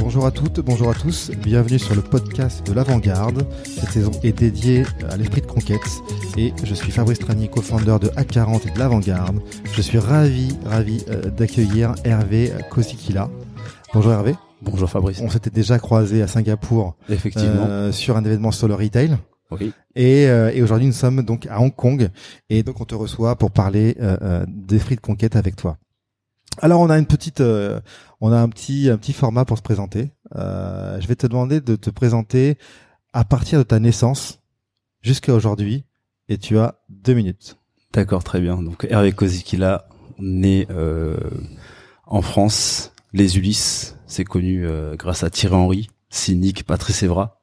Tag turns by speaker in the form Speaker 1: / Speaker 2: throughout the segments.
Speaker 1: Bonjour à toutes, bonjour à tous, bienvenue sur le podcast de l'Avant-Garde. Cette saison est dédiée à l'esprit de conquête et je suis Fabrice Tranier, co-founder de A40 et de l'Avant-Garde. Je suis ravi, ravi euh, d'accueillir Hervé Kosikila. Bonjour Hervé.
Speaker 2: Bonjour Fabrice.
Speaker 1: On s'était déjà croisé à Singapour
Speaker 2: Effectivement.
Speaker 1: euh, sur un événement sur le retail.
Speaker 2: Oui.
Speaker 1: Et, euh, et aujourd'hui, nous sommes donc à Hong Kong et donc on te reçoit pour parler euh, euh, d'esprit de conquête avec toi. Alors on a une petite, euh, on a un petit, un petit format pour se présenter. Euh, je vais te demander de te présenter à partir de ta naissance jusqu'à aujourd'hui et tu as deux minutes.
Speaker 2: D'accord, très bien. Donc Hervé Kozikila, né euh, en France, les Ulysses, c'est connu euh, grâce à Thierry Henry, Cynique, Patrice Evra.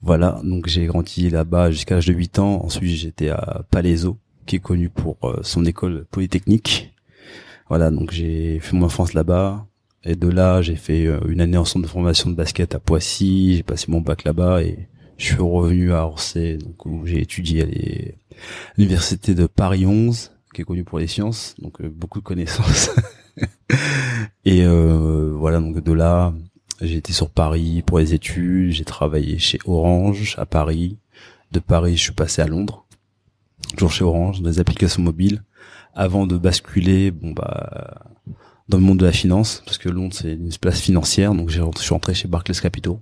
Speaker 2: Voilà, donc j'ai grandi là-bas jusqu'à l'âge de 8 ans. Ensuite, j'étais à Palaiso, qui est connu pour euh, son école polytechnique. Voilà, donc j'ai fait mon enfance là-bas. Et de là, j'ai fait euh, une année en centre de formation de basket à Poissy. J'ai passé mon bac là-bas et je suis revenu à Orsay, donc où j'ai étudié à l'université de Paris 11, qui est connue pour les sciences, donc euh, beaucoup de connaissances. et euh, voilà, donc de là, j'ai été sur Paris pour les études. J'ai travaillé chez Orange à Paris. De Paris, je suis passé à Londres, toujours chez Orange, dans les applications mobiles, avant de basculer, bon bah dans le monde de la finance, parce que Londres c'est une place financière, donc je suis rentré chez Barclays Capital.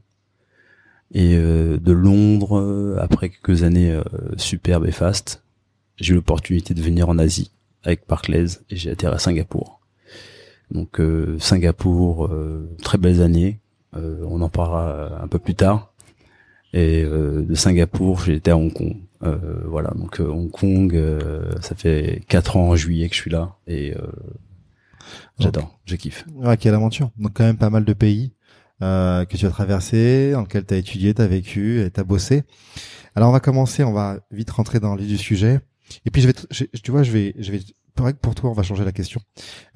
Speaker 2: Et euh, de Londres, euh, après quelques années euh, superbes et fastes, j'ai eu l'opportunité de venir en Asie avec Barclays et j'ai atterri à Singapour. Donc euh, Singapour, euh, très belles années. Euh, on en parlera un peu plus tard. Et euh, de Singapour, été à Hong Kong. Euh, voilà, donc euh, Hong Kong, euh, ça fait quatre ans en juillet que je suis là et euh, j'adore, je kiffe.
Speaker 1: Ouais, quelle aventure. Donc quand même pas mal de pays euh, que tu as traversé, dans lesquels tu as étudié, tu as vécu et tu as bossé. Alors on va commencer, on va vite rentrer dans le vif du sujet. Et puis je vais, je- tu vois, je vais, je vais, pour pour toi, on va changer la question.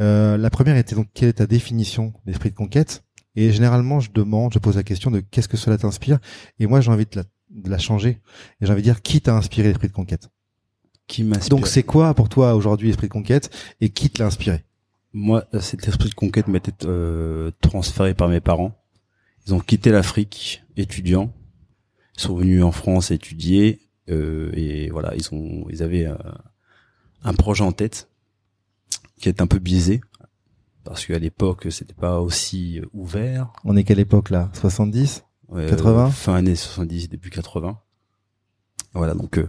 Speaker 1: Euh, la première était donc quelle est ta définition d'esprit de conquête? Et généralement, je demande, je pose la question de qu'est-ce que cela t'inspire Et moi, j'ai envie de la, de la changer. Et j'ai envie de dire qui t'a inspiré l'esprit de conquête?
Speaker 2: Qui m'inspire
Speaker 1: Donc c'est quoi pour toi aujourd'hui l'esprit de conquête? Et qui te l'a inspiré?
Speaker 2: Moi, cet esprit de conquête m'a été euh, transféré par mes parents. Ils ont quitté l'Afrique, étudiants. Ils sont venus en France étudier euh, et voilà, ils ont, ils avaient euh, un projet en tête qui est un peu biaisé parce qu'à l'époque c'était pas aussi ouvert.
Speaker 1: On est quelle époque là? 70
Speaker 2: Ouais,
Speaker 1: 80?
Speaker 2: euh, fin années 70, début 80. Voilà donc. euh,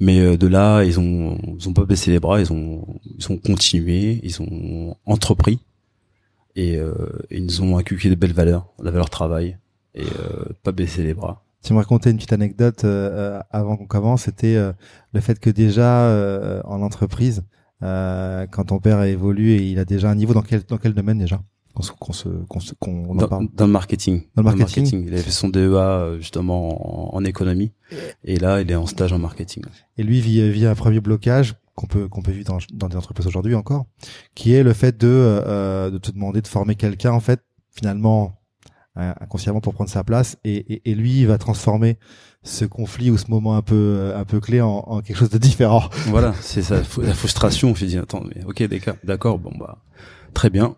Speaker 2: mais euh, de là, ils ont, ils ont pas baissé les bras, ils ont, ils ont continué, ils ont entrepris et, euh, et ils nous ont inculqué de belles valeurs, la valeur travail et euh, pas baisser les bras.
Speaker 1: Tu me racontais une petite anecdote euh, euh, avant qu'on commence, c'était euh, le fait que déjà euh, en entreprise, euh, quand ton père a évolué, il a déjà un niveau dans quel dans quel domaine déjà? Qu'on se qu'on se qu'on se- en parle.
Speaker 2: dans le marketing.
Speaker 1: Dans le marketing.
Speaker 2: Il avait fait son DEA euh, justement en, en économie et là il est en stage en marketing.
Speaker 1: Et lui vit, vit un premier blocage qu'on peut qu'on peut vivre dans, dans des entreprises aujourd'hui encore, qui est le fait de euh, de te demander de former quelqu'un en fait finalement euh, inconsciemment pour prendre sa place et, et, et lui il va transformer ce conflit ou ce moment un peu euh, un peu clé en, en quelque chose de différent.
Speaker 2: Voilà, c'est ça, la frustration. Je me dis, attends, mais ok, d'accord, d'accord, bon bah, très bien,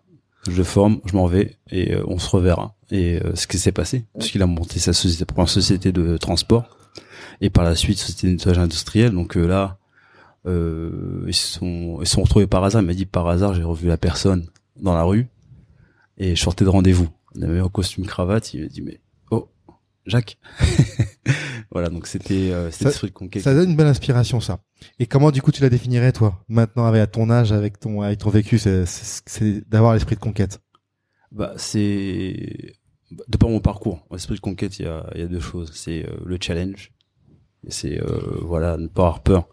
Speaker 2: je forme, je m'en vais et euh, on se reverra. Et euh, ce qui s'est passé, parce qu'il a monté sa société, première société de transport et par la suite société de nettoyage industriel. Donc euh, là, euh, ils se sont ils se sont retrouvés par hasard. Il m'a dit par hasard, j'ai revu la personne dans la rue et je sortais de rendez-vous. On avait en costume cravate. Il m'a dit mais oh Jacques. voilà, donc c'était euh, c'était
Speaker 1: Ça-
Speaker 2: l'esprit de conquête.
Speaker 1: Ça donne une belle inspiration, ça. Et comment, du coup, tu la définirais, toi, maintenant, avec à ton âge, avec ton, avec ton vécu, c'est, d'avoir l'esprit de conquête?
Speaker 2: Bah, c'est de par mon parcours, l'esprit de conquête, il y a, y a deux choses. C'est euh, le challenge, et c'est euh, voilà ne pas avoir peur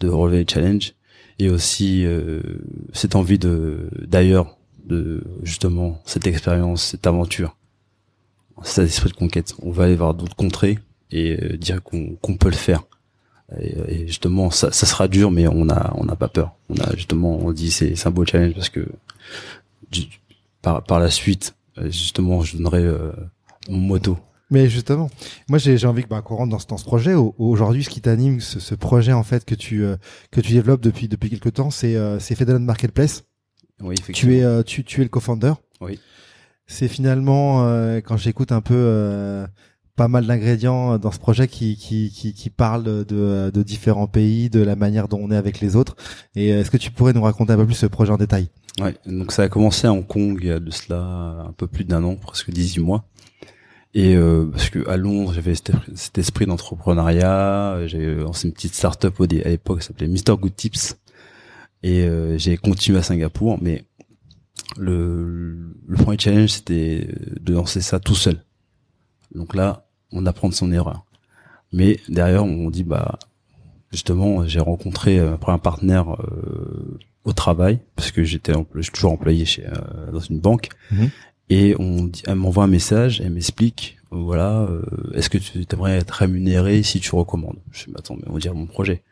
Speaker 2: de relever les challenges et aussi euh, cette envie de d'ailleurs de justement cette expérience, cette aventure, cet esprit de conquête. On va aller voir d'autres contrées et euh, dire qu'on peut le faire. Et, justement, ça, ça sera dur, mais on a on n'a pas peur. On a justement, on dit c'est un beau challenge parce que par par la suite, euh, justement, je donnerai euh, mon moto.
Speaker 1: Mais justement, moi j'ai envie que bah, qu'on rentre dans ce, dans ce projet. Au- Aujourd'hui, ce qui t'anime, ce, ce projet en fait que tu euh, que tu développes depuis depuis quelque temps, c'est euh, c'est Marketplace.
Speaker 2: Oui.
Speaker 1: Tu es euh, tu tu es le co-founder.
Speaker 2: Oui.
Speaker 1: C'est finalement euh, quand j'écoute un peu euh, pas mal d'ingrédients dans ce projet qui qui qui, qui parlent de de différents pays, de la manière dont on est avec les autres. Et est-ce que tu pourrais nous raconter un peu plus ce projet en détail?
Speaker 2: Ouais, donc ça a commencé à Hong Kong il y a de cela un peu plus d'un an, presque 18 mois. Et euh, parce que à Londres, j'avais cet, esprit d'entrepreneuriat, j'avais lancé une petite start-up à l'époque qui s'appelait Mr Good Tips. Et euh, j'ai continué à Singapour, mais le, le premier challenge c'était de lancer ça tout seul. Donc là, on apprend de son erreur. Mais derrière, on dit bah justement, j'ai rencontré euh, après un partenaire euh, au travail parce que j'étais je suis toujours employé chez euh, dans une banque
Speaker 1: Mhm.
Speaker 2: et on dit, elle m'envoie un message elle m'explique euh, voilà euh, est-ce que tu aimerais être rémunéré si tu recommandes? Je mais attends mais on dirait mon projet.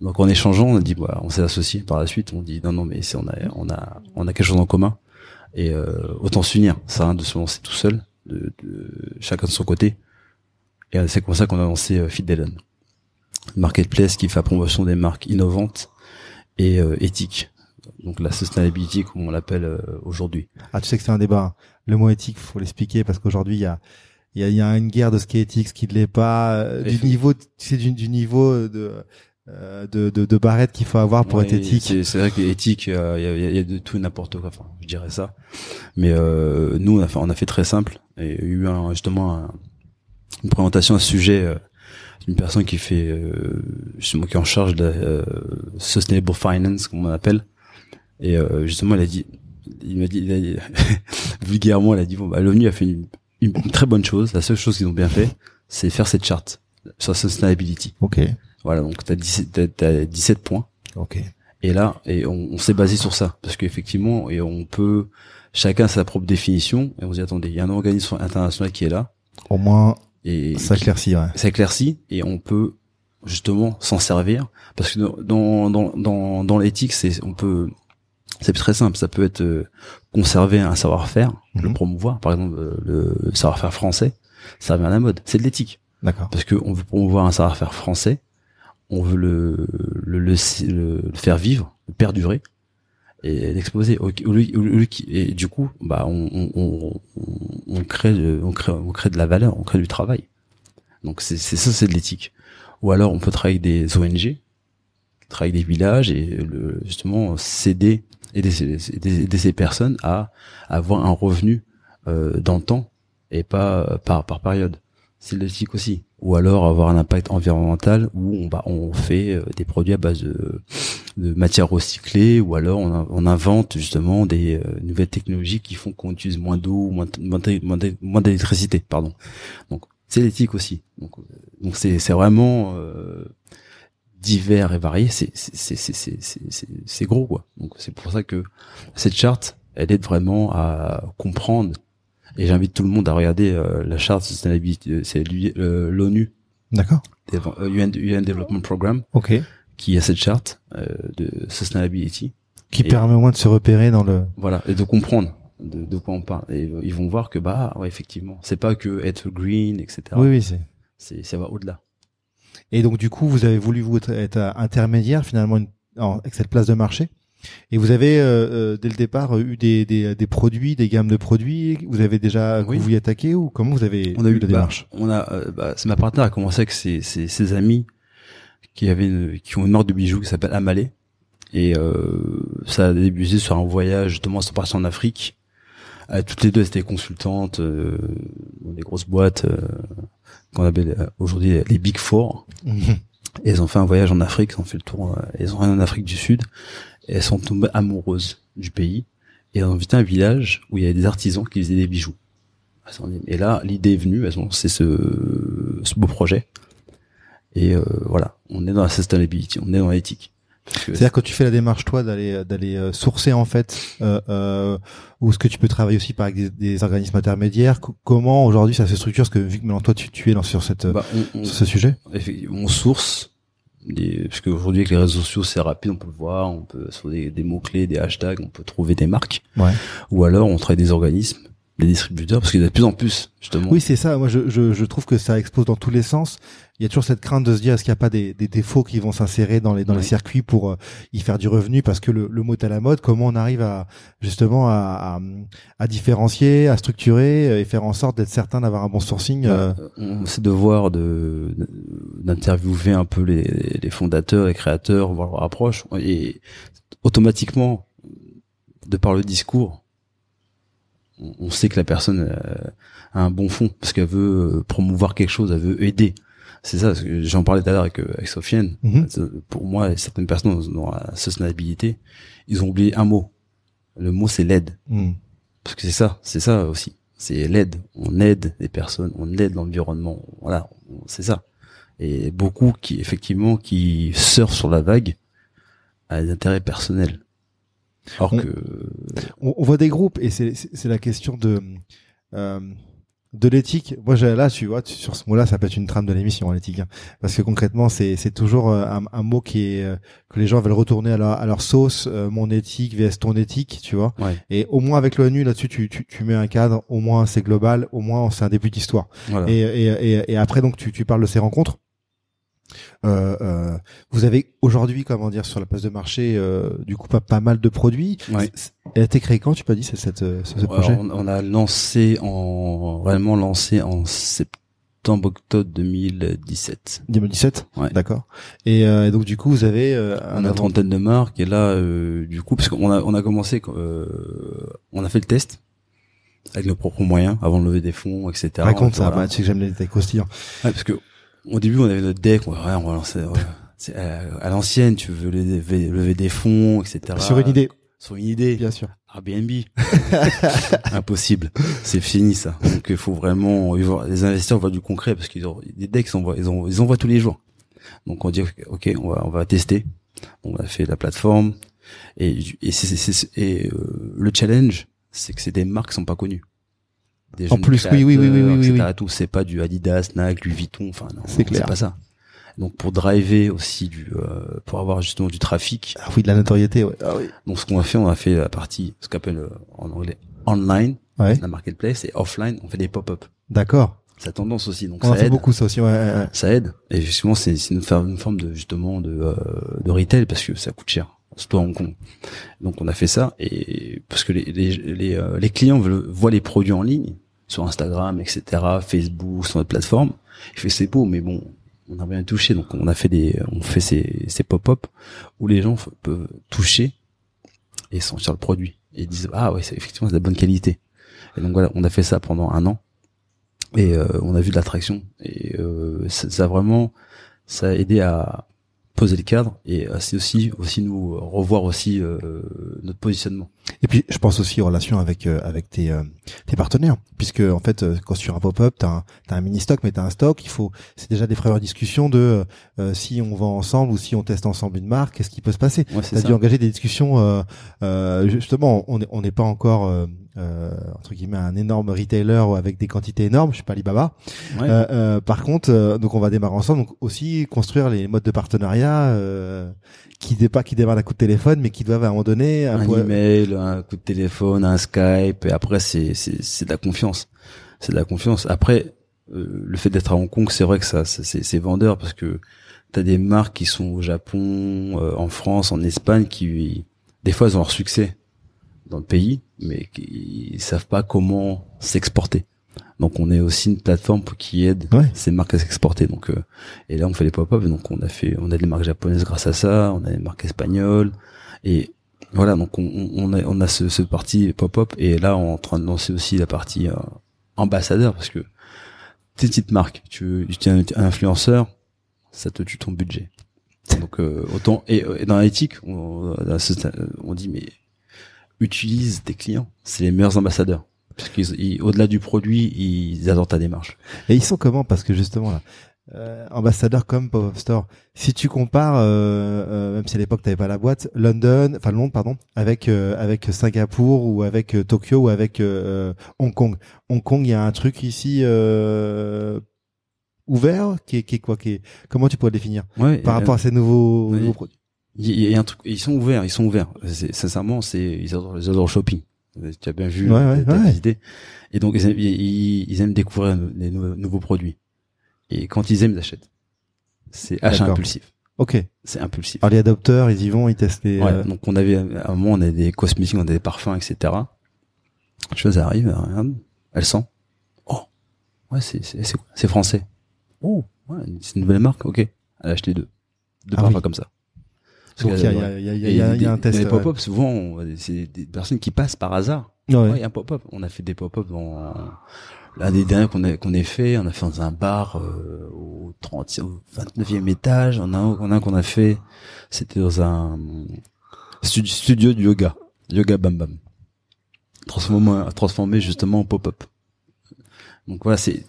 Speaker 2: Donc en échangeant on a dit voilà on s'est associé par la suite on dit non non mais on a on a on a quelque chose en commun. Et euh, autant s'unir. Ça hein, de se lancer tout seul de, de chacun de son côté. Et c'est comme ça qu'on a lancé euh, Feed Ellen. marketplace qui fait la promotion des marques innovantes et euh, éthiques. Donc la sustainability comme on l'appelle euh, aujourd'hui.
Speaker 1: Ah, tu sais que c'est un débat. Le mot éthique, faut l'expliquer parce qu'aujourd'hui, il y a, il y a, y a une guerre de ce qui est éthique, ce qui ne l'est pas, euh, du niveau, c'est du, du niveau de, euh, de, de, de barrette qu'il faut avoir pour être
Speaker 2: Ouais,
Speaker 1: éthique.
Speaker 2: C'est vrai que éthique, euh, il y, a, y a de tout et n'importe quoi. Enfin, je dirais ça. Mais euh, nous, on a, fait, on a fait très simple. Et il y a eu un, justement un- une présentation à ce sujet euh, d'une personne qui fait euh, justement qui est en charge de euh, sustainable finance, comme on appelle. Et euh, justement, elle a dit, il m'a dit, il a dit- vulgairement, elle a dit bon, bah, l'ONU a fait une, une très bonne chose. La seule chose qu'ils ont bien fait, c'est faire cette charte sur la sustainability.
Speaker 1: Ok.
Speaker 2: Voilà, donc t'as 17, t'as- t'as 17 points.
Speaker 1: Ok.
Speaker 2: Et là, et on, on s'est basé sur ça, parce qu'effectivement, et on peut, chacun a sa propre définition, et on se dit attendez, il y a un organisme international qui est là,
Speaker 1: Au moins,
Speaker 2: et
Speaker 1: ça éclaircit, ouais.
Speaker 2: ça éclaircit, et on peut justement s'en servir, parce que dans dans dans, dans l'éthique, c'est on peut, c'est très simple, ça peut être euh, conserver un savoir-faire, le
Speaker 1: Mhm.
Speaker 2: promouvoir, par exemple euh, le savoir-faire français, ça revient à la mode, c'est de l'éthique
Speaker 1: D'accord.
Speaker 2: parce que on veut promouvoir un savoir-faire français, on veut le le, le, le- faire vivre, le perdurer et l'exposer. Et du coup, bah on on, on, crée de- on crée on crée de la valeur, on crée du travail. Donc c'est c'est ça, c'est de l'éthique. Ou alors on peut travailler avec des ONG, travailler avec des villages et le, justement s'aider aider, ces- ces personnes à avoir un revenu euh, dans le temps et pas euh, par par période c'est de l'éthique aussi. Ou alors avoir un impact environnemental où on, bah, on fait euh, des produits à base de, de matières recyclées, ou alors on, on invente justement des euh, nouvelles technologies qui font qu'on utilise moins d'eau, moins, moins d'électricité, pardon. Donc c'est l'éthique aussi. Donc euh, donc c'est c'est vraiment euh, divers et varié. C'est c'est c'est c'est c'est gros quoi. Donc c'est pour ça que cette charte, elle aide vraiment à comprendre et j'invite tout le monde à regarder euh, la charte sustainability, euh, c'est euh, l'ONU,
Speaker 1: D'accord.
Speaker 2: euh, UN, UN Development Program,
Speaker 1: Ok.
Speaker 2: qui a cette charte euh, de sustainability.
Speaker 1: Qui
Speaker 2: Et-
Speaker 1: permet au moins de se repérer dans le.
Speaker 2: Voilà, et de comprendre de, de quoi on parle. Et ils vont voir que bah ouais effectivement, c'est pas que être green, etc.
Speaker 1: Oui, oui, c'est.
Speaker 2: C'est ça va au-delà.
Speaker 1: Et donc du coup, vous avez voulu vous être, être intermédiaire finalement une- en- avec cette place de marché. Et vous avez euh, euh, dès le départ eu des, des, des produits, des gammes de produits. Vous avez déjà
Speaker 2: Oui.
Speaker 1: vous vous y attaqué ou comment vous avez
Speaker 2: On a eu
Speaker 1: la
Speaker 2: bah,
Speaker 1: démarche?
Speaker 2: On a, euh, bah, c'est ma partenaire a commencé avec ses, ses, ses amis qui avaient, une- qui ont une marque de bijoux qui s'appelle Amalé. Et euh, ça a débuté sur un voyage, justement, c'est parti en Afrique. Euh, toutes les deux, elles étaient consultantes euh, dans des grosses boîtes euh, qu'on appelle euh, aujourd'hui les Big Four. Et elles ont fait un voyage en Afrique, elles ont fait le tour, elles ont rien en Afrique du Sud. Et elles sont tombées amoureuses du pays. Et elles ont visité un village où il y avait des artisans qui faisaient des bijoux. Et là, l'idée est venue, elles ont lancé ce, ce beau projet. Et euh, voilà, on est dans la sustainability, on est dans l'éthique.
Speaker 1: C'est-à-dire que tu fais la démarche toi d'aller d'aller euh, sourcer en fait, euh, euh, ou est-ce que tu peux travailler aussi par avec des, des organismes intermédiaires Co- Comment aujourd'hui ça se structure Parce que vu que maintenant toi tu, tu es dans sur cette
Speaker 2: bah, on,
Speaker 1: sur ce sujet?
Speaker 2: on source des, parce qu'aujourd'hui avec les réseaux sociaux c'est rapide, on peut le voir, on peut sur des, des mots clés, des hashtags, on peut trouver des marques.
Speaker 1: Ouais.
Speaker 2: Ou alors on travaille des organismes, des distributeurs, parce qu'il y en a de plus en plus justement.
Speaker 1: Oui, c'est ça. Moi, je, je, je trouve que ça explose dans tous les sens. Il y a toujours cette crainte de se dire est-ce qu'il n'y a pas des, des défauts qui vont s'insérer dans les dans les circuits pour euh, y faire du revenu parce que le, le mot est à la mode. Comment on arrive à justement à, à, à différencier, à structurer euh, et faire en sorte d'être certain d'avoir un bon sourcing. euh,
Speaker 2: Bah, on essaie de voir de d'interviewer un peu les, les fondateurs, les créateurs, voir leur approche et automatiquement de par le discours on, sait que la personne euh, a un bon fond parce qu'elle veut euh, promouvoir quelque chose, elle veut aider. C'est ça, parce que j'en parlais tout à l'heure avec, euh, avec Sofiane.
Speaker 1: Mhm.
Speaker 2: Pour moi, certaines personnes dans- dans la sustainabilité, ils ont oublié un mot. Le mot c'est l'aide.
Speaker 1: hmm.
Speaker 2: Parce que c'est ça, c'est ça aussi. C'est l'aide. On aide les personnes, on aide l'environnement. Voilà, c'est ça. Et beaucoup qui, effectivement, qui surfent sur la vague à des intérêts personnels. Alors
Speaker 1: On-
Speaker 2: que,
Speaker 1: on, on voit des groupes et c'est la question de euh, de l'éthique. Moi, j'ai- là, tu vois, sur ce mot-là, ça peut être une trame de l'émission, hein, l'éthique, hein. parce que concrètement, c'est c'est toujours euh, un, un mot qui est euh, que les gens veulent retourner à leur à leur sauce. euh, mon éthique vs ton éthique, tu vois.
Speaker 2: ouais,
Speaker 1: Et au moins avec l'ONU là-dessus, tu, tu tu mets un cadre. Au moins, c'est global. Au moins, c'est un début d'histoire.
Speaker 2: voilà.
Speaker 1: Et, et, et, et après, donc, tu, tu parles de ces rencontres. Euh, euh, vous avez aujourd'hui, comment dire, sur la place de marché, euh, du coup, pas, pas mal de produits.
Speaker 2: Ouais.
Speaker 1: Elle a été créée quand, tu peux dit, c'est cette, euh, ce, projet?
Speaker 2: on, on a lancé en, réellement lancé en septembre-octobre 2017.
Speaker 1: 2017
Speaker 2: Ouais.
Speaker 1: D'accord. Et, euh, et donc, du coup, vous avez euh,
Speaker 2: On
Speaker 1: un
Speaker 2: une trentaine de marques et là, euh, du coup, parce qu'on a on a commencé, euh, on a fait le test avec nos propres moyens avant de lever des fonds, etc.
Speaker 1: Raconte ça,
Speaker 2: Voilà.
Speaker 1: bah, tu sais que j'aime les détails croustillants.
Speaker 2: Ouais, parce que au début, on avait notre deck, on, ouais, on va lancer ouais, c'est à, à l'ancienne, tu veux lever, lever des fonds, etc.
Speaker 1: Sur une idée,
Speaker 2: Sur une idée.
Speaker 1: bien sûr.
Speaker 2: Airbnb. Impossible. C'est fini, ça. Donc, il faut vraiment, les investisseurs voient du concret parce qu'ils ont, des decks, ils envoient, ils envoient, ils envoient tous les jours. Donc, on dit, OK, on va, on va tester. On a fait la plateforme. Et, et, c'est- c'est- c'est- et euh, le challenge, c'est que c'est des marques qui sont pas connues. Des
Speaker 1: En plus, oui, oui, oui, oui, oui, oui,
Speaker 2: etc. Tout, c'est pas du Adidas, Nike, Louis Vuitton, enfin, non,
Speaker 1: C'est clair.
Speaker 2: C'est pas ça. Donc, pour driver aussi du, euh, pour avoir justement du trafic,
Speaker 1: Ah oui, de la notoriété, ouais. Ah oui.
Speaker 2: donc ce qu'on a fait, on a fait la partie, ce qu'on appelle euh, en anglais online,
Speaker 1: Ouais.
Speaker 2: la marketplace, et offline, on fait des pop-up.
Speaker 1: D'accord.
Speaker 2: C'est la tendance aussi, donc
Speaker 1: On en
Speaker 2: ça
Speaker 1: fait
Speaker 2: aide.
Speaker 1: beaucoup, ça aussi, ouais.
Speaker 2: Ça aide. Et justement, c'est une, forme- une forme de justement de, euh, de retail parce que ça coûte cher, surtout à Hong Kong. Donc on a fait ça et parce que les les les, euh, les clients veulent, voient les produits en ligne sur Instagram, etc., Facebook, sur notre plateforme. Il fait c'est beau, mais bon, on n'a rien touché. Donc on a fait des, on fait ces ces pop-up où les gens peuvent toucher et sentir le produit et disent ah ouais, c'est effectivement de la bonne qualité. Et donc voilà, on a fait ça pendant un an et euh, on a vu de l'attraction et euh, ça, ça a vraiment ça a aidé à poser le cadre et euh, c'est aussi aussi nous revoir aussi euh, notre positionnement
Speaker 1: Et puis, je pense aussi en relation avec euh, avec tes euh, tes partenaires, puisque en fait, euh, quand sur un pop-up, t'as un t'as un mini stock, mais t'as un stock. Il faut, c'est déjà des premières discussions de euh, euh, si on vend ensemble ou si on teste ensemble une marque, qu'est-ce qui peut se passer?
Speaker 2: ouais,
Speaker 1: T'as dû engager des discussions. Euh, euh, justement, on n'est on n'est pas encore euh, euh, entre guillemets un énorme retailer avec des quantités énormes. Je suis pas Alibaba.
Speaker 2: Ouais.
Speaker 1: Euh, euh, par contre, euh, donc on va démarrer ensemble. Donc aussi construire les modes de partenariat euh, qui dé pas qui démarrent d'un coup de téléphone, mais qui doivent à un moment donné
Speaker 2: un
Speaker 1: po-
Speaker 2: email un coup de téléphone un Skype et après c'est c'est c'est de la confiance. C'est de la confiance. Après euh, le fait d'être à Hong Kong c'est vrai que ça ça- c'est c'est vendeur parce que t'as des marques qui sont au Japon euh, en France en Espagne qui des fois elles ont leur succès dans le pays mais qui ils savent pas comment s'exporter. Donc on est aussi une plateforme qui aide
Speaker 1: Ouais.
Speaker 2: ces marques à s'exporter. Donc euh, et là on fait les pop-up donc on a fait on a des marques japonaises grâce à ça on a des marques espagnoles et voilà donc on, on a on a ce, ce parti pop-up et là on est en train de lancer aussi la partie euh, ambassadeur parce que tes petites marques tu tu es un, influenceur ça te tue ton budget. Donc euh, autant et, et dans l'éthique on, ce- on dit mais utilise tes clients c'est les meilleurs ambassadeurs. Parce qu'ils ils- au-delà du produit ils adorent ta démarche.
Speaker 1: Et ils sont comment? Parce que justement là, euh, ambassadeur comme pop-up store. Si tu compares, euh, euh, même si à l'époque t'avais pas la boîte, London, enfin Londres pardon, avec euh, avec Singapour ou avec euh, Tokyo ou avec euh, Hong Kong. Hong Kong, il y a un truc ici euh, ouvert qui est, qui est quoi qui est, Comment tu pourrais le définir
Speaker 2: Ouais,
Speaker 1: par rapport à ces nouveaux, nouveaux produits
Speaker 2: Il y, a un truc, ils sont ouverts, ils sont ouverts. C'est- Sincèrement, c'est ils adorent, ils adorent le shopping. Tu as bien vu,
Speaker 1: Ouais, ouais,
Speaker 2: t'as
Speaker 1: ouais.
Speaker 2: visité. Et donc ils aiment, ils, ils aiment découvrir les nou- nouveaux produits. Et quand ils aiment, ils achètent. C'est achat impulsif.
Speaker 1: Ok.
Speaker 2: C'est impulsif.
Speaker 1: Alors les adopteurs, ils y vont, ils testent les.
Speaker 2: Ouais,
Speaker 1: euh,
Speaker 2: donc on avait à un moment on avait des cosmétiques, on avait des parfums, etc. Je fais, ça arrive, elle regarde, elle sent. Oh, ouais, c'est c'est français. Oh, ouais, c'est une nouvelle marque, ok. Elle a acheté deux, deux
Speaker 1: Ah
Speaker 2: parfums
Speaker 1: oui.
Speaker 2: comme ça.
Speaker 1: Donc il y a, y y y un test.
Speaker 2: Les
Speaker 1: ouais.
Speaker 2: pop-up, souvent, on- c'est des personnes qui passent par hasard.
Speaker 1: Ouais.
Speaker 2: Ouais, il y a un pop-up. On a fait des pop-up dans l'un des derniers qu'on a qu'on ait fait. On a fait dans un bar euh, au 30, au 29e étage. On a un, un qu'on a fait. C'était dans un stu- studio de yoga, yoga bam bam, transformé transformé justement en pop-up. Donc voilà, c'est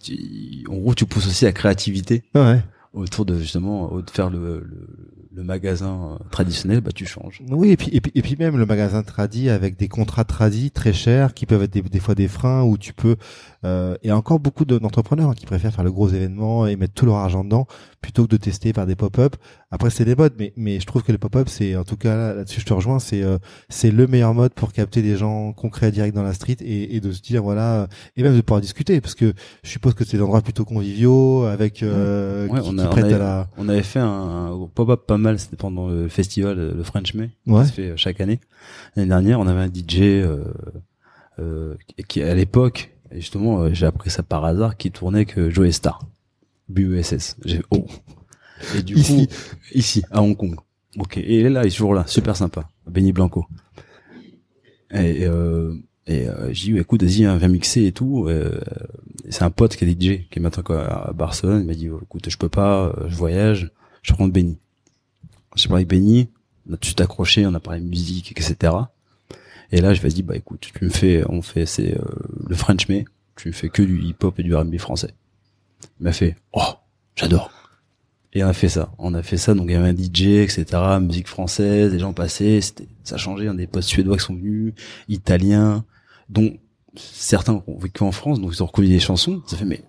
Speaker 2: en gros tu pousses aussi la créativité
Speaker 1: Ouais.
Speaker 2: Autour de justement de faire le, le, le magasin euh, traditionnel. Bah tu changes.
Speaker 1: Oui, et puis, et puis, et puis même le magasin tradit avec des contrats tradis très chers qui peuvent être des, des fois des freins où tu peux, euh, et encore beaucoup de- d'entrepreneurs hein, qui préfèrent faire le gros événement et mettre tout leur argent dedans plutôt que de tester par des pop-up. Après, c'est des modes, mais, mais je trouve que les pop-up, c'est, en tout cas, là- là-dessus, je te rejoins, c'est, euh, c'est le meilleur mode pour capter des gens concrets direct dans la street et, et de se dire, voilà, et même de pouvoir discuter parce que je suppose que c'est des endroits plutôt conviviaux avec, euh,
Speaker 2: Ouais,
Speaker 1: qui,
Speaker 2: on
Speaker 1: qui
Speaker 2: on
Speaker 1: prêtent
Speaker 2: a-
Speaker 1: à la,
Speaker 2: On avait fait un, un pop-up pas mal, c'était pendant le festival, euh, le French May,
Speaker 1: Ouais.
Speaker 2: qui se fait euh, chaque année. L'année dernière, on avait un DJ euh, euh, qui- à l'époque, justement, euh, j'ai appris ça par hasard, qui tournait que Joey Star, BUSS. J'ai oh. Et du
Speaker 1: Ici.
Speaker 2: coup, ici, à Hong Kong. Ok. Et il est là, il est toujours là, super sympa, Benny Blanco. Et, euh, et euh, j'ai dit, écoute, vas-y, hein, viens mixer et tout. Euh, c'est un pote qui est DJ, qui est maintenant à Barcelone. Il m'a dit, oh, écoute, je peux pas, euh, je voyage, je rentre Benny. J'ai parlé avec Benny, on a tout accroché, on a parlé musique, etc. Et là, je lui ai dit, bah écoute, tu me fais, on fait, c'est euh, le French May, tu me fais que du hip-hop et du R&B français. Il m'a fait, oh, j'adore. Et on a fait ça. On a fait ça, donc il y avait un DJ, etc., musique française, des gens passaient, ça il y a des potes suédois qui sont venus, italiens, dont certains ont vécu en France, donc ils ont reconnu des chansons, ça fait, mais,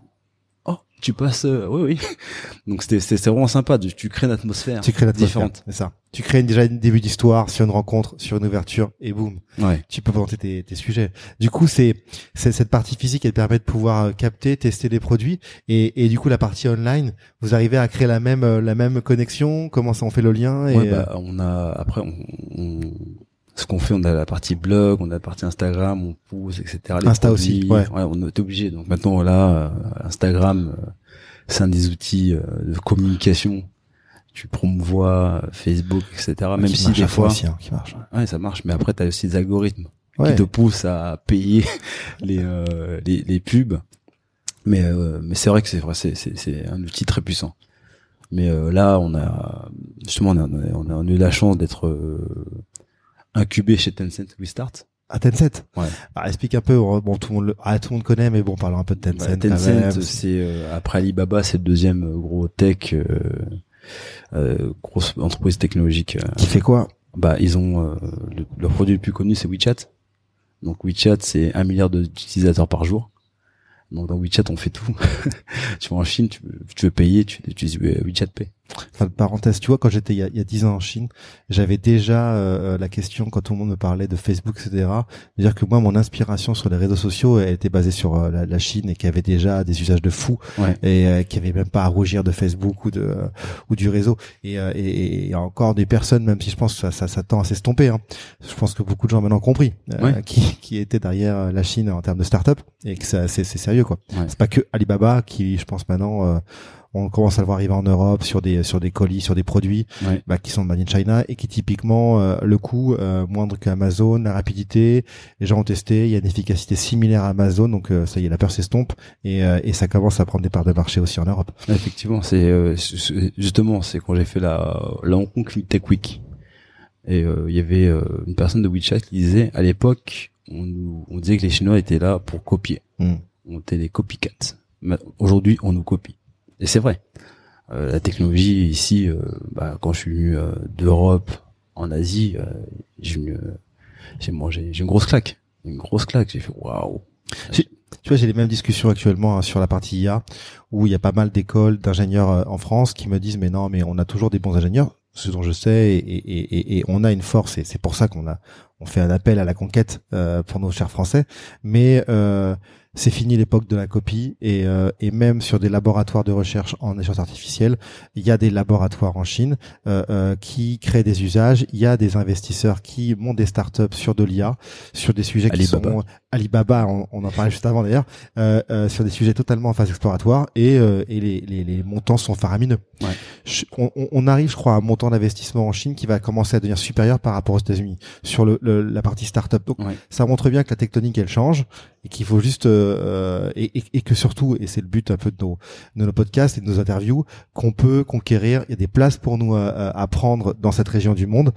Speaker 2: oh, tu passes, euh, oui, oui. Donc c'était, c'était vraiment sympa, tu, tu crées une atmosphère.
Speaker 1: tu crées l'atmosphère.
Speaker 2: différente.
Speaker 1: C'est ça. Tu crées déjà un début d'histoire sur une rencontre, sur une ouverture et boum.
Speaker 2: Ouais.
Speaker 1: tu peux présenter tes, tes sujets. Du coup, c'est c'est cette partie physique, elle permet de pouvoir euh, capter, tester les produits, et, et du coup la partie online, vous arrivez à créer la même euh, la même connexion? Comment ça on fait le lien et
Speaker 2: Ouais,
Speaker 1: euh,
Speaker 2: bah, on a après on, on- ce qu'on fait, on a la partie blog, on a la partie Instagram, on pousse, etc. les
Speaker 1: Insta aussi, ouais.
Speaker 2: on est obligé. Donc maintenant là, euh, Instagram, euh, c'est un des outils euh, de communication. Tu promouvois Facebook, etc. Même
Speaker 1: qui
Speaker 2: si
Speaker 1: marche
Speaker 2: des fois,
Speaker 1: aussi, hein, qui marche.
Speaker 2: ouais, ça marche. Mais après, t'as aussi des algorithmes
Speaker 1: Ouais.
Speaker 2: qui te poussent à payer les euh, les, les pubs. Mais euh, mais c'est vrai que c'est vrai, c'est c'est c'est un outil très puissant. Mais euh, là, on a justement on a on a, on a eu la chance d'être euh, incubé chez Tencent Restart.
Speaker 1: À Tencent.
Speaker 2: Ouais.
Speaker 1: Ah, explique un peu. on- Bon, tout le monde le, ah, tout le monde connaît, mais bon, parlons un peu de Tencent.
Speaker 2: Bah,
Speaker 1: même.
Speaker 2: Tencent, c'est euh, après Alibaba, c'est le deuxième euh, gros tech, euh, euh, grosse entreprise technologique. euh,
Speaker 1: Qui fait quoi?
Speaker 2: Bah ils ont euh, le, leur produit le plus connu c'est WeChat. Donc WeChat c'est un milliard d'utilisateurs par jour. Donc dans WeChat on fait tout. tu vas en Chine, tu veux, tu veux payer, tu utilises WeChat Pay.
Speaker 1: Enfin, parenthèse, tu vois, quand j'étais il y a, il y a 10 ans en Chine, j'avais déjà euh, la question quand tout le monde me parlait de Facebook, etc. de dire que moi, mon inspiration sur les réseaux sociaux elle était basée sur euh, la, la Chine et qui avait déjà des usages de fou
Speaker 2: Ouais.
Speaker 1: et euh, qui avait même pas à rougir de Facebook ou de euh, ou du réseau. Et, euh, et, et encore des personnes, même si je pense que ça, ça, ça tend à s'estomper. Hein. Je pense que beaucoup de gens ont maintenant compris euh,
Speaker 2: Ouais.
Speaker 1: qui, qui étaient derrière euh, la Chine en termes de start-up et que c'est sérieux quoi.
Speaker 2: Ouais.
Speaker 1: C'est pas que Alibaba qui, je pense maintenant. On commence à le voir arriver en Europe sur des sur des colis, sur des produits
Speaker 2: Ouais.
Speaker 1: bah, qui sont made in China et qui typiquement euh, le coût euh, moindre qu'Amazon, la rapidité, les gens ont testé, il y a une efficacité similaire à Amazon, donc euh, ça y est, la peur s'estompe et, euh, et ça commence à prendre des parts de marché aussi en Europe.
Speaker 2: Effectivement, c'est euh, c'est- justement c'est quand j'ai fait la la Hong Kong Tech Week et euh, il y avait euh, une personne de WeChat qui disait à l'époque on nous on disait que les Chinois étaient là pour copier.
Speaker 1: Hmm.
Speaker 2: On était des copycats. Aujourd'hui, on nous copie. Et c'est vrai. Euh, la technologie ici, euh, bah, quand je suis venu euh, d'Europe en Asie, j'ai j'ai mangé, j'ai une grosse claque, une grosse claque. J'ai fait waouh.
Speaker 1: Tu vois, j'ai les mêmes discussions actuellement hein, sur la partie IA, où il y a pas mal d'écoles d'ingénieurs euh, en France qui me disent mais non, mais on a toujours des bons ingénieurs, ce dont je sais, et, et, et, et on a une force, et c'est pour ça qu'on a on fait un appel à la conquête euh, pour nos chers Français. Mais euh, c'est fini l'époque de la copie et, euh, et même sur des laboratoires de recherche en intelligence artificielle, il y a des laboratoires en Chine euh, euh, qui créent des usages. Il y a des investisseurs qui montent des startups sur de l'IA, sur des sujets qui
Speaker 2: Alibaba.
Speaker 1: sont Alibaba, on, on en parlait juste avant d'ailleurs, euh, euh, sur des sujets totalement en phase exploratoire et, euh, et les, les, les montants sont faramineux.
Speaker 2: Ouais.
Speaker 1: Je- on, on- on arrive, je crois, à un montant d'investissement en Chine qui va commencer à devenir supérieur par rapport aux États-Unis sur le, le- la partie startup. Donc
Speaker 2: Ouais.
Speaker 1: ça montre bien que la tectonique elle change et qu'il faut juste euh, et, et- et que surtout et c'est le but un peu de nos de nos podcasts et de nos interviews qu'on peut conquérir. Il y a des places pour nous à, à- à prendre dans cette région du monde.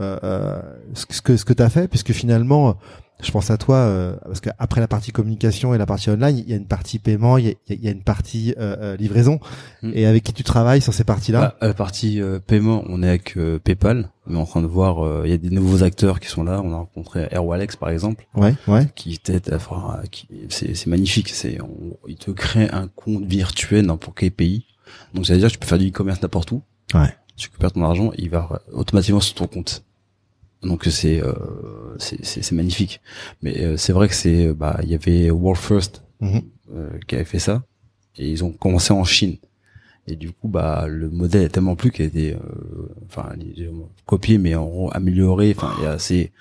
Speaker 1: Euh, euh, ce que, ce que tu as fait, puisque finalement, je pense à toi euh, parce qu'après la partie communication et la partie online, il y a une partie paiement, il y a, il y a une partie euh, euh, livraison.
Speaker 2: Mm.
Speaker 1: Et avec qui tu travailles sur ces parties-là
Speaker 2: Bah, la partie euh, paiement, on est avec euh, PayPal. On est en train de voir, euh, il y a des nouveaux acteurs qui sont là. On a rencontré Airwallex par exemple,
Speaker 1: Ouais, ouais.
Speaker 2: qui t'aide à qui, c'est, c'est magnifique. C'est, on, il te crée un compte virtuel pour quel pays. Donc ça veut dire que tu peux faire du e-commerce n'importe où.
Speaker 1: Ouais.
Speaker 2: Tu récupères ton argent, il va automatiquement sur ton compte. Donc c'est, euh, c'est, c'est, c'est magnifique. Mais euh, c'est vrai que c'est, euh, bah, il y avait World First
Speaker 1: Mhm.
Speaker 2: euh, qui avait fait ça. Et ils ont commencé en Chine. Et du coup bah le modèle est tellement plus qu'il a été euh, enfin copié mais en gros amélioré. Enfin il y a c'est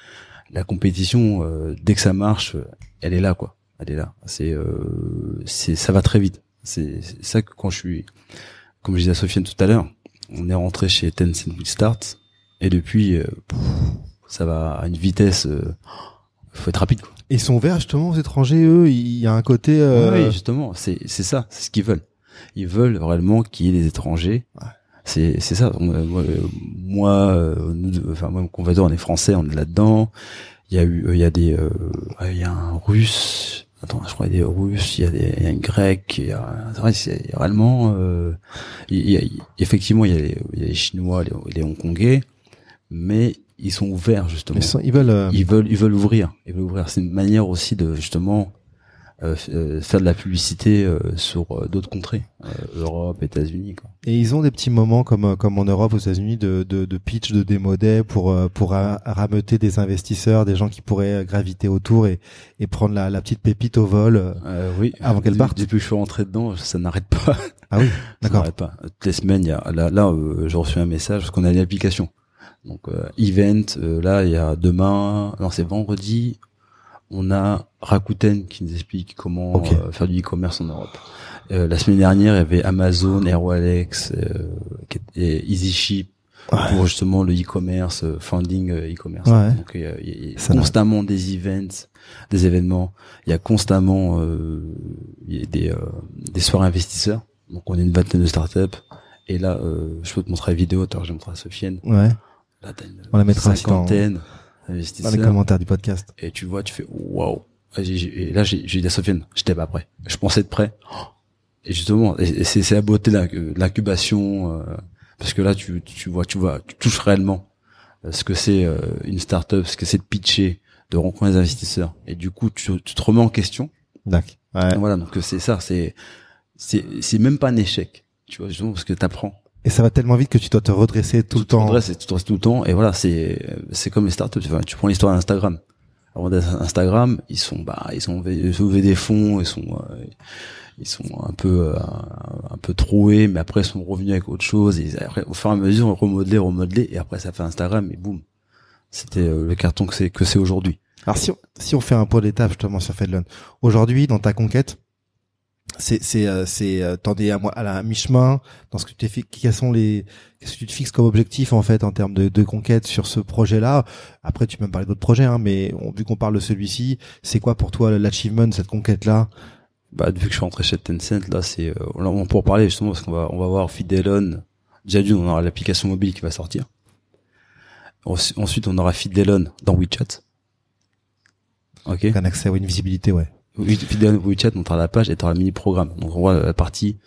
Speaker 2: la compétition euh, dès que ça marche euh, elle est là quoi. Elle est là. C'est euh, c'est ça va très vite. C'est c'est ça que quand je suis comme je disais à Sofiane tout à l'heure on est rentré chez Tencent Start et depuis euh, pff, ça va à une vitesse euh, faut être rapide quoi
Speaker 1: Et ils sont ouverts justement aux étrangers, eux. Il y a un côté. euh,
Speaker 2: oui, justement, c'est c'est ça, c'est ce qu'ils veulent. Ils veulent réellement qu'il y ait des étrangers. C'est c'est ça. On- euh, Moi, euh, euh, nous enfin moi, mon convateur, on est français, on est là-dedans. Il y a eu, euh, il y a des, euh, il y a un russe. Attends, je crois qu'il y a des Russes, il y a des, il y a un Grec, il y a, c'est vrai, c'est il y a réellement, euh, il y a, effectivement, il y a les, il y a les Chinois, les, les Hongkongais, mais ils sont ouverts justement
Speaker 1: Ils, sont- ils veulent. euh,
Speaker 2: ils veulent ils veulent ouvrir ils veulent ouvrir c'est une manière aussi de justement euh, euh, faire de la publicité euh, sur euh, d'autres contrées euh, Europe États-Unis quoi
Speaker 1: Et ils ont des petits moments comme comme en Europe, aux États-Unis, de, de, de pitch, de démo day pour pour ra- rameuter des investisseurs, des gens qui pourraient graviter autour et et prendre la, la petite pépite au vol.
Speaker 2: oui
Speaker 1: Avant qu'elle parte.
Speaker 2: depuis que je suis rentré dedans ça n'arrête pas
Speaker 1: Ah oui,
Speaker 2: ça
Speaker 1: d'accord.
Speaker 2: n'arrête pas toutes les semaines il y a là là euh, j'ai reçu un message parce qu'on a une application donc euh, event euh, là il y a demain non c'est vendredi on a Rakuten qui nous explique comment euh, faire du e-commerce en Europe. Euh, la semaine dernière, il y avait Amazon, Airwallex euh, et EasyShip
Speaker 1: Ouais.
Speaker 2: pour justement le e-commerce, euh, funding e-commerce.
Speaker 1: Ouais.
Speaker 2: Donc il y a, il y a constamment des events, des événements. Il y a constamment euh, il y a des, euh, des soirées investisseurs. Donc on est une vingtaine de startups. Et là, euh, je peux te montrer la vidéo. Alors, je vais montrer à Sofiane.
Speaker 1: Ouais.
Speaker 2: Là, une
Speaker 1: On la mettra
Speaker 2: cinquantaine
Speaker 1: Dans les commentaires du podcast.
Speaker 2: et tu vois, tu fais waouh. Et là, j'ai dit à Sofiane, j'étais pas prêt. Je pensais être prêt. Et justement, et- c'est la beauté de l'inc- de l'incubation, euh, parce que là, tu, tu vois, tu vois, tu touches réellement euh, ce que c'est euh, une startup, ce que c'est de pitcher, de rencontrer des investisseurs. Et du coup, tu, tu te remets en question.
Speaker 1: D'accord. Ouais.
Speaker 2: Voilà, donc c'est ça, c'est c'est c'est même pas un échec, tu vois, justement parce que t'apprends.
Speaker 1: Et ça va tellement vite que tu dois te redresser tout le temps.
Speaker 2: redresses, Tu te redresses tout le temps. Et voilà, c'est c'est comme les startups. Tu, prends l'histoire d'Instagram. Avant d'être Instagram, ils sont bah ils ont levé des fonds, ils sont euh, ils sont un peu euh, un peu troués, mais après ils sont revenus avec autre chose. Et après, au fur et à mesure, on remodelé, remodelé, et après ça fait Instagram et boum, c'était euh, le carton que c'est que c'est aujourd'hui.
Speaker 1: Alors si on, si on fait un point d'étape justement sur Fedlon, aujourd'hui dans ta conquête, c'est c'est euh, c'est euh, t'en es à, moi- à la mi-chemin dans ce que tu t'es fait. Quels sont les qu'est-ce que tu te fixes comme objectif en fait en termes de, de conquête sur ce projet-là? Après tu peux me parler d'autres projets, hein, mais on- vu qu'on parle de celui-ci, c'est quoi pour toi l'achievement cette conquête-là?
Speaker 2: Bah depuis que je suis rentré chez Tencent, là c'est euh, là, on pourra parler justement parce qu'on va on va voir Fidelon. Déjà d'une, on aura l'application mobile qui va sortir. Ensu- Ensuite, on aura Fidelon dans WeChat. Ok.
Speaker 1: Un accès ou une visibilité, ouais.
Speaker 2: Fidelon WeChat, on aura la page et tu auras le mini programme. Donc on voit la partie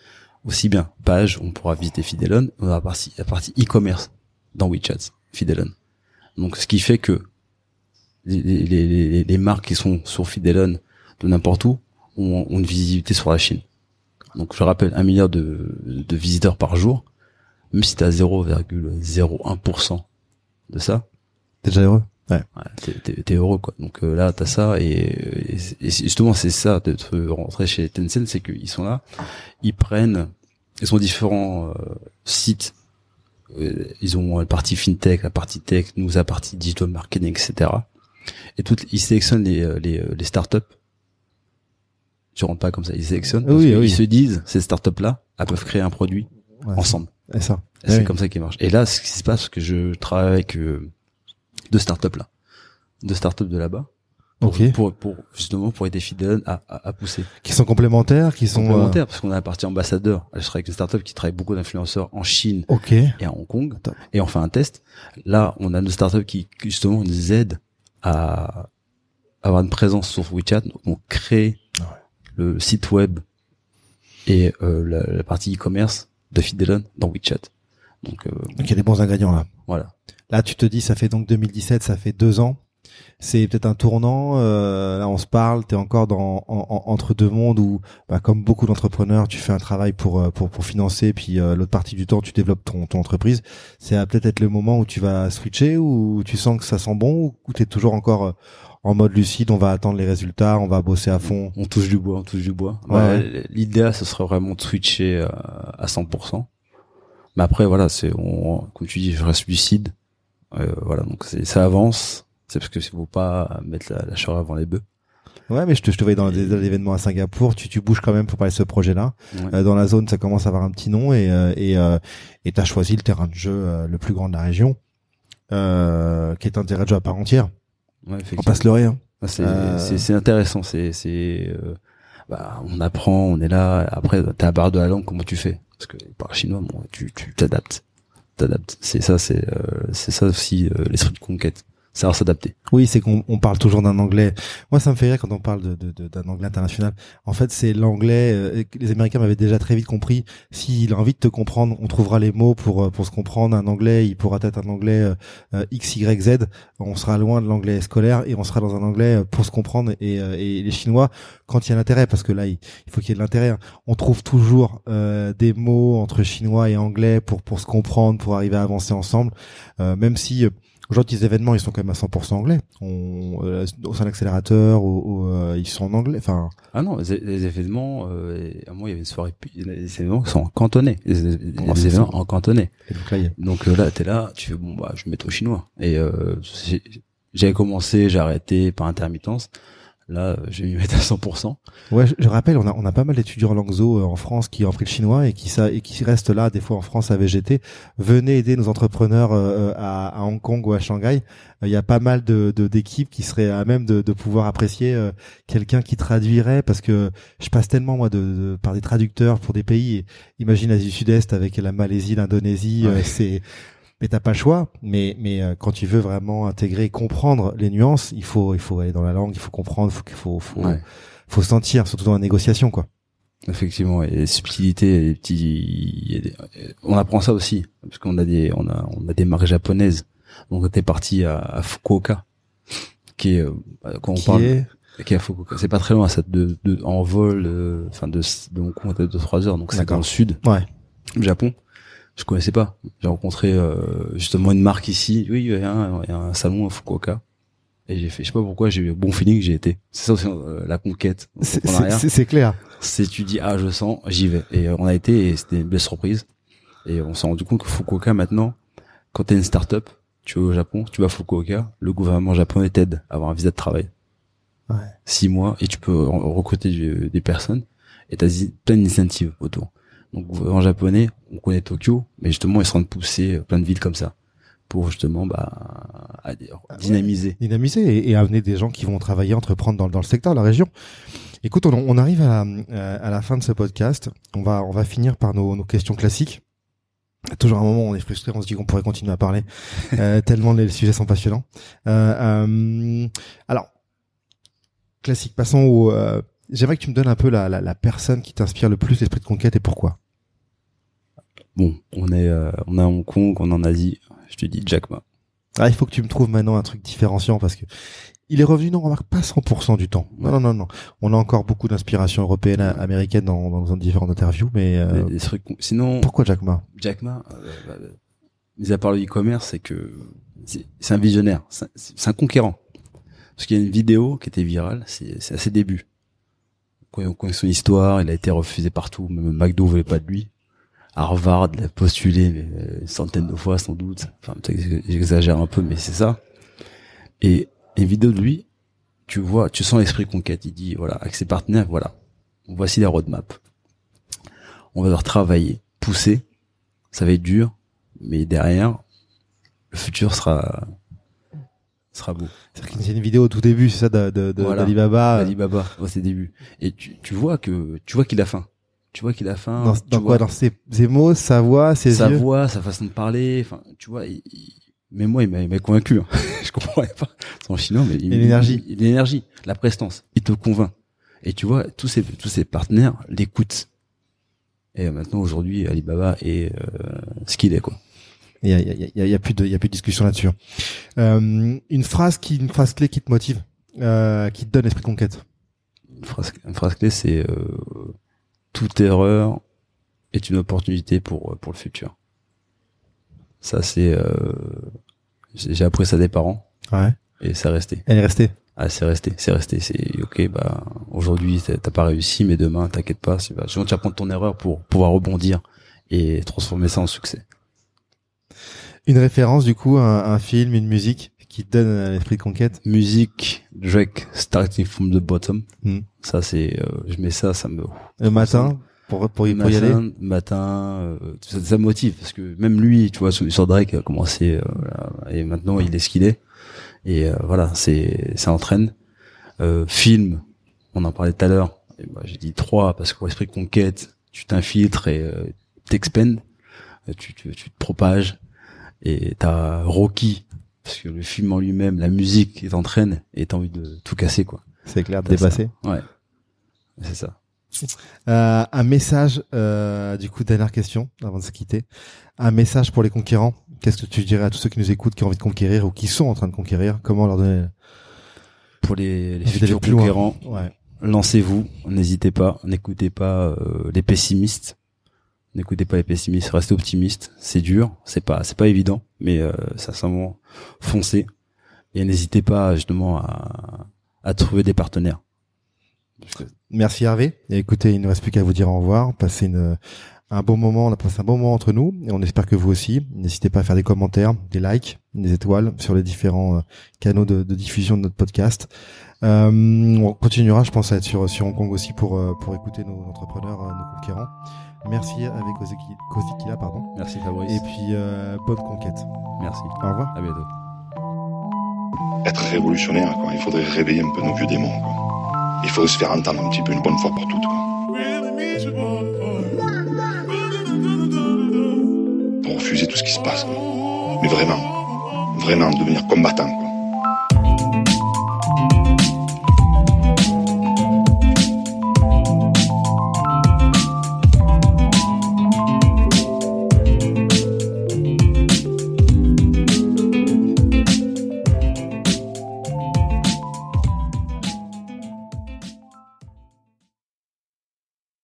Speaker 2: aussi bien page, on pourra visiter Fidelon, on a la partie e-commerce dans WeChat, Fidelon. Donc ce qui fait que les, marques qui sont sur Fidelon de n'importe où ont, une visibilité sur la Chine. Donc je rappelle un milliard de, de visiteurs par jour, même si t'as 0,01% de ça,
Speaker 1: T'es déjà heureux? Ouais.
Speaker 2: Ouais, t'es- t'es t'es heureux quoi. Donc euh, là t'as ça et, et, et justement c'est ça d'être rentré chez Tencent, c'est qu'ils sont là, ils prennent, ils ont différents euh, sites, Euh, ils ont la partie fintech, la partie tech, nous la partie digital marketing, etc. Et toutes, ils sélectionnent les euh, les, euh, les startups. Tu rentres pas comme ça, ils sélectionnent.
Speaker 1: Oui,
Speaker 2: qu'ils
Speaker 1: oui.
Speaker 2: se disent ces startups là, elles peuvent créer un produit
Speaker 1: Ouais,
Speaker 2: ensemble.
Speaker 1: C'est ça.
Speaker 2: Et c'est
Speaker 1: Oui.
Speaker 2: comme ça qu'il marche. Et là, ce qui se passe, c'est que je travaille avec euh, deux startups là, deux startups de là-bas, pour,
Speaker 1: Ok.
Speaker 2: pour, pour justement pour aider Fidelon à, à, à pousser.
Speaker 1: Qui sont complémentaires, qui sont. euh,
Speaker 2: Complémentaires, parce qu'on a la partie ambassadeur. Je travaille avec une startup qui travaille beaucoup d'influenceurs en Chine
Speaker 1: euh, Ok.
Speaker 2: et à Hong Kong,
Speaker 1: Top.
Speaker 2: et on fait un test. Là, on a nos startups qui justement nous aident à avoir une présence sur WeChat. Donc, on crée
Speaker 1: Ouais.
Speaker 2: le site web et euh, la, la partie e-commerce de Fidelon dans WeChat. Donc euh,
Speaker 1: Donc il y a des bons ingrédients là.
Speaker 2: voilà.
Speaker 1: Là, tu te dis, ça fait donc 2017, ça fait deux ans. C'est peut-être un tournant. euh, là, on se parle. T'es encore dans en- en- entre deux mondes où, bah, comme beaucoup d'entrepreneurs, tu fais un travail pour euh, pour pour financer, puis euh, l'autre partie du temps, tu développes ton ton entreprise. C'est peut-être être le moment où tu vas switcher, ou tu sens que ça sent bon, ou, t'es toujours encore euh, en mode lucide. On va attendre les résultats, on va bosser à fond?
Speaker 2: On touche du bois, on touche du bois.
Speaker 1: Ouais.
Speaker 2: Ouais, L'idéal, ce serait vraiment de switcher euh, à 100%. Mais après, voilà, c'est, on, comme tu dis, je reste lucide. Euh, voilà, donc c'est, ça avance. C'est parce que il faut pas mettre la, la charrue avant les bœufs.
Speaker 1: Ouais, mais je te, je te voyais dans l'événement à Singapour. Tu, tu bouges quand même pour parler de ce projet-là.
Speaker 2: Ouais.
Speaker 1: Euh, dans la zone, ça commence à avoir un petit nom et euh, et euh, et t'as choisi le terrain de jeu euh, le plus grand de la région, euh, qui est un terrain de jeu à part entière.
Speaker 2: Ouais,
Speaker 1: On passe le rien.
Speaker 2: Ah, C'est, intéressant. C'est, c'est, euh, bah, on apprend, on est là. Après, t'as la barre de la langue, comment tu fais? Parce que par chinois, bon, tu, tu t'adaptes, t'adaptes. C'est ça, c'est, euh, c'est ça aussi euh, l'esprit de conquête. Savoir s'adapter.
Speaker 1: Oui, c'est qu'on on parle toujours d'un anglais. Moi, ça me fait rire quand on parle de, de- de- d'un anglais international. En fait, c'est l'anglais. euh, les Américains m'avaient déjà très vite compris. S'il a envie de te comprendre, on trouvera les mots pour euh, pour se comprendre. Un anglais, il pourra être un anglais euh, euh, X, Y, Z. On sera loin de l'anglais scolaire et on sera dans un anglais euh, pour se comprendre. Et, euh, et les Chinois, quand il y a l'intérêt, parce que là, il, faut qu'il y ait de l'intérêt. hein. On trouve toujours des mots entre chinois et anglais pour pour se comprendre, pour arriver à avancer ensemble. Même si Aujourd'hui, les événements, ils sont quand même à 100% anglais. On, euh, au sein de l'accélérateur, au- au, euh, ils sont en anglais. Enfin,
Speaker 2: Ah non, les, les événements, euh, à moi il y avait une soirée, les événements qui sont en cantonais, les, les- les
Speaker 1: Oh, c'est
Speaker 2: événements
Speaker 1: ça.
Speaker 2: en cantonais.
Speaker 1: et donc là, y a-
Speaker 2: Donc euh, là, t'es là, tu fais bon bah je vais mettre au chinois. Et euh, j'avais commencé, j'ai arrêté par intermittence. Là, je vais m'y mettre à 100%.
Speaker 1: Ouais, je, je rappelle, on a, on a pas mal d'étudiants en euh, en France qui ont appris le chinois et qui ça et qui restent là des fois en France à VGT. Venez aider nos entrepreneurs euh, euh, à, à Hong Kong ou à Shanghai. Euh, Il y a pas mal de de- d'équipes qui seraient à même de, de pouvoir apprécier euh, quelqu'un qui traduirait parce que je passe tellement moi de, de- par des traducteurs pour des pays. Et imagine l'Asie du Sud-Est avec la Malaisie, l'Indonésie,
Speaker 2: Ouais.
Speaker 1: c'est mais t'as pas le choix. Mais mais euh, quand tu veux vraiment intégrer, comprendre les nuances, il faut il faut aller dans la langue, il faut comprendre, faut qu'il faut faut
Speaker 2: Ouais.
Speaker 1: faut sentir, surtout dans la négociation, quoi.
Speaker 2: Effectivement, et les subtilités, les petits, des- on apprend ça aussi parce qu'on a des, on a, on a des marques japonaises. Donc t'es parti à, à Fukuoka, qui est euh, quand on
Speaker 1: Qui
Speaker 2: parle,
Speaker 1: est
Speaker 2: qui est à Fukuoka, c'est pas très loin, ça de, de en vol, euh, enfin de de Hong Kong, de 3 heures, donc c'est dans le sud.
Speaker 1: Ouais.
Speaker 2: Japon. Je connaissais pas. J'ai rencontré euh, justement une marque ici. Oui, il y a un, il y a un salon à Fukuoka. Et j'ai fait, je sais pas pourquoi, j'ai eu un bon feeling, j'ai été. C'est ça aussi euh, la conquête.
Speaker 1: C'est- clair.
Speaker 2: C'est tu dis ah je sens, j'y vais. Et euh, on a été et c'était une belle surprise. Et on s'est rendu compte que Fukuoka maintenant, quand t'es une start-up, tu vas au Japon, tu vas à Fukuoka, le gouvernement japonais t'aide à avoir un visa de travail.
Speaker 1: Ouais.
Speaker 2: Six mois et tu peux re- recruter des personnes et t'as plein d'initiatives autour. Donc en japonais, on connaît Tokyo, mais justement ils sont en train de pousser plein de villes comme ça pour justement bah à- dynamiser.
Speaker 1: Dynamiser et, et amener des gens qui vont travailler, entreprendre dans, dans le secteur, la région. Écoute, on, on arrive à, la- à la fin de ce podcast. On va, on va finir par nos, nos questions classiques. Toujours un moment où on est frustré, on se dit qu'on pourrait continuer à parler, euh, tellement les sujets sont passionnants. Euh, euh, alors, classique, passons au... euh, J'aimerais que tu me donnes un peu la, la, la personne qui t'inspire le plus l'esprit de conquête et pourquoi.
Speaker 2: Bon, on est, euh, on est à Hong Kong, on est en Asie. Je te dis Jack Ma.
Speaker 1: Ah, il faut que tu me trouves maintenant un truc différenciant parce que il est revenu, non, on remarque pas 100% du temps. Non, non, non, non. On a encore beaucoup d'inspiration européenne, américaine dans, dans différentes interviews, mais, euh,
Speaker 2: des trucs- Sinon,
Speaker 1: pourquoi Jack Ma?
Speaker 2: Jack Ma, euh, bah, euh, mis à part le e-commerce, c'est que c'est un visionnaire, c'est un- conquérant. Parce qu'il y a une vidéo qui était virale, c'est c'est à ses débuts. Quand on connaît son histoire, il a été refusé partout, même McDo voulait pas de lui. Harvard l'a postulé mais, euh, une centaine de fois sans doute. Enfin, j'exagère un peu, mais c'est ça. Et une vidéo de lui, tu vois, tu sens l'esprit conquête. Il dit, voilà, avec ses partenaires, voilà, voici la roadmap. On va leur travailler, pousser, ça va être dur, mais derrière, le futur sera sera beau.
Speaker 1: C'est-à-dire qu'il y a une vidéo au tout début, c'est ça, de, de, de-
Speaker 2: Voilà.
Speaker 1: d'Alibaba.
Speaker 2: Alibaba, au ses débuts. Et tu, tu vois que tu vois qu'il a faim. Tu vois qu'il a faim.
Speaker 1: Dans,
Speaker 2: tu
Speaker 1: dans quoi Dans ses, ses mots, sa voix, ses
Speaker 2: sa
Speaker 1: yeux
Speaker 2: voix, sa façon de parler. Enfin, tu vois. il- il- mais moi, il m'a convaincu. hein. Je comprenais pas son chinois, mais
Speaker 1: l'énergie.
Speaker 2: l'énergie, la prestance. Il te convainc. Et tu vois, tous ses tous ses partenaires l'écoutent. Et maintenant, aujourd'hui, Alibaba est euh, ce qu'il est, quoi.
Speaker 1: Il y a, y, a, y, a, il y a plus de, il y a plus de discussion là-dessus. Euh, une phrase qui, une phrase clé qui te motive, euh, qui te donne l'esprit de conquête?
Speaker 2: Une phrase, une phrase clé, c'est euh, toute erreur est une opportunité pour pour le futur. Ça, c'est euh, j'ai appris ça des parents
Speaker 1: Ouais.
Speaker 2: et c'est resté.
Speaker 1: Elle est restée.
Speaker 2: Ah, c'est resté, c'est resté. C'est ok. Bah aujourd'hui, t'as pas réussi, mais demain, t'inquiète pas. C'est bah, souvent, tu vas prendre ton erreur pour pouvoir rebondir et transformer ça en succès.
Speaker 1: Une référence, du coup, un, un film, une musique qui te donne l'esprit de conquête?
Speaker 2: Musique, Drake, starting from the bottom.
Speaker 1: Hmm.
Speaker 2: Ça, c'est, euh, je mets ça, ça me
Speaker 1: Le matin, pour, pour, y- pour y aller?
Speaker 2: matin, matin euh, ça, ça me motive parce que même lui, tu vois, sur, sur Drake a commencé euh, et maintenant il est ce qu'il est et euh, voilà, c'est ça entraîne. Euh, film, on en parlait tout à l'heure. Bah, j'ai dit trois parce qu'au esprit de conquête, tu t'infiltres et euh, t'expendes, tu, tu, tu te propages et t'as Rocky parce que le film en lui-même, la musique t'entraîne et t'as envie de tout casser quoi.
Speaker 1: C'est clair,
Speaker 2: T'as ça.
Speaker 1: dépasser.
Speaker 2: Ouais, c'est ça.
Speaker 1: Euh, un message, euh, du coup, dernière question, avant de se quitter. Un message pour les conquérants. Qu'est-ce que tu dirais à tous ceux qui nous écoutent, qui ont envie de conquérir ou qui sont en train de conquérir? Comment leur donner,
Speaker 2: Pour les, les futurs conquérants,
Speaker 1: Ouais.
Speaker 2: lancez-vous, n'hésitez pas, n'écoutez pas euh, les pessimistes, n'écoutez pas les pessimistes, restez optimistes. C'est dur, c'est pas, c'est pas évident, mais euh, ça simplement foncez et n'hésitez pas justement à, à trouver des partenaires.
Speaker 1: Merci Hervé. Et écoutez, il ne reste plus qu'à vous dire au revoir. Passez une, un bon moment. On a passé un bon moment entre nous et on espère que vous aussi. N'hésitez pas à faire des commentaires, des likes, des étoiles sur les différents euh, canaux de, de diffusion de notre podcast. Euh, on continuera, je pense, à être sur, sur Hong Kong aussi pour, euh, pour écouter nos entrepreneurs, nos conquérants. Merci avec Koziki- Kozikila, pardon.
Speaker 2: Merci Fabrice.
Speaker 1: Et puis, euh, bonne conquête.
Speaker 2: Merci.
Speaker 1: Au revoir.
Speaker 2: À bientôt.
Speaker 3: être révolutionnaire, quoi. Il faudrait réveiller un peu nos vieux démons, quoi. Il faut se faire entendre un petit peu une bonne fois pour toutes. Pour refuser tout ce qui se passe. Mais vraiment, vraiment devenir combattant.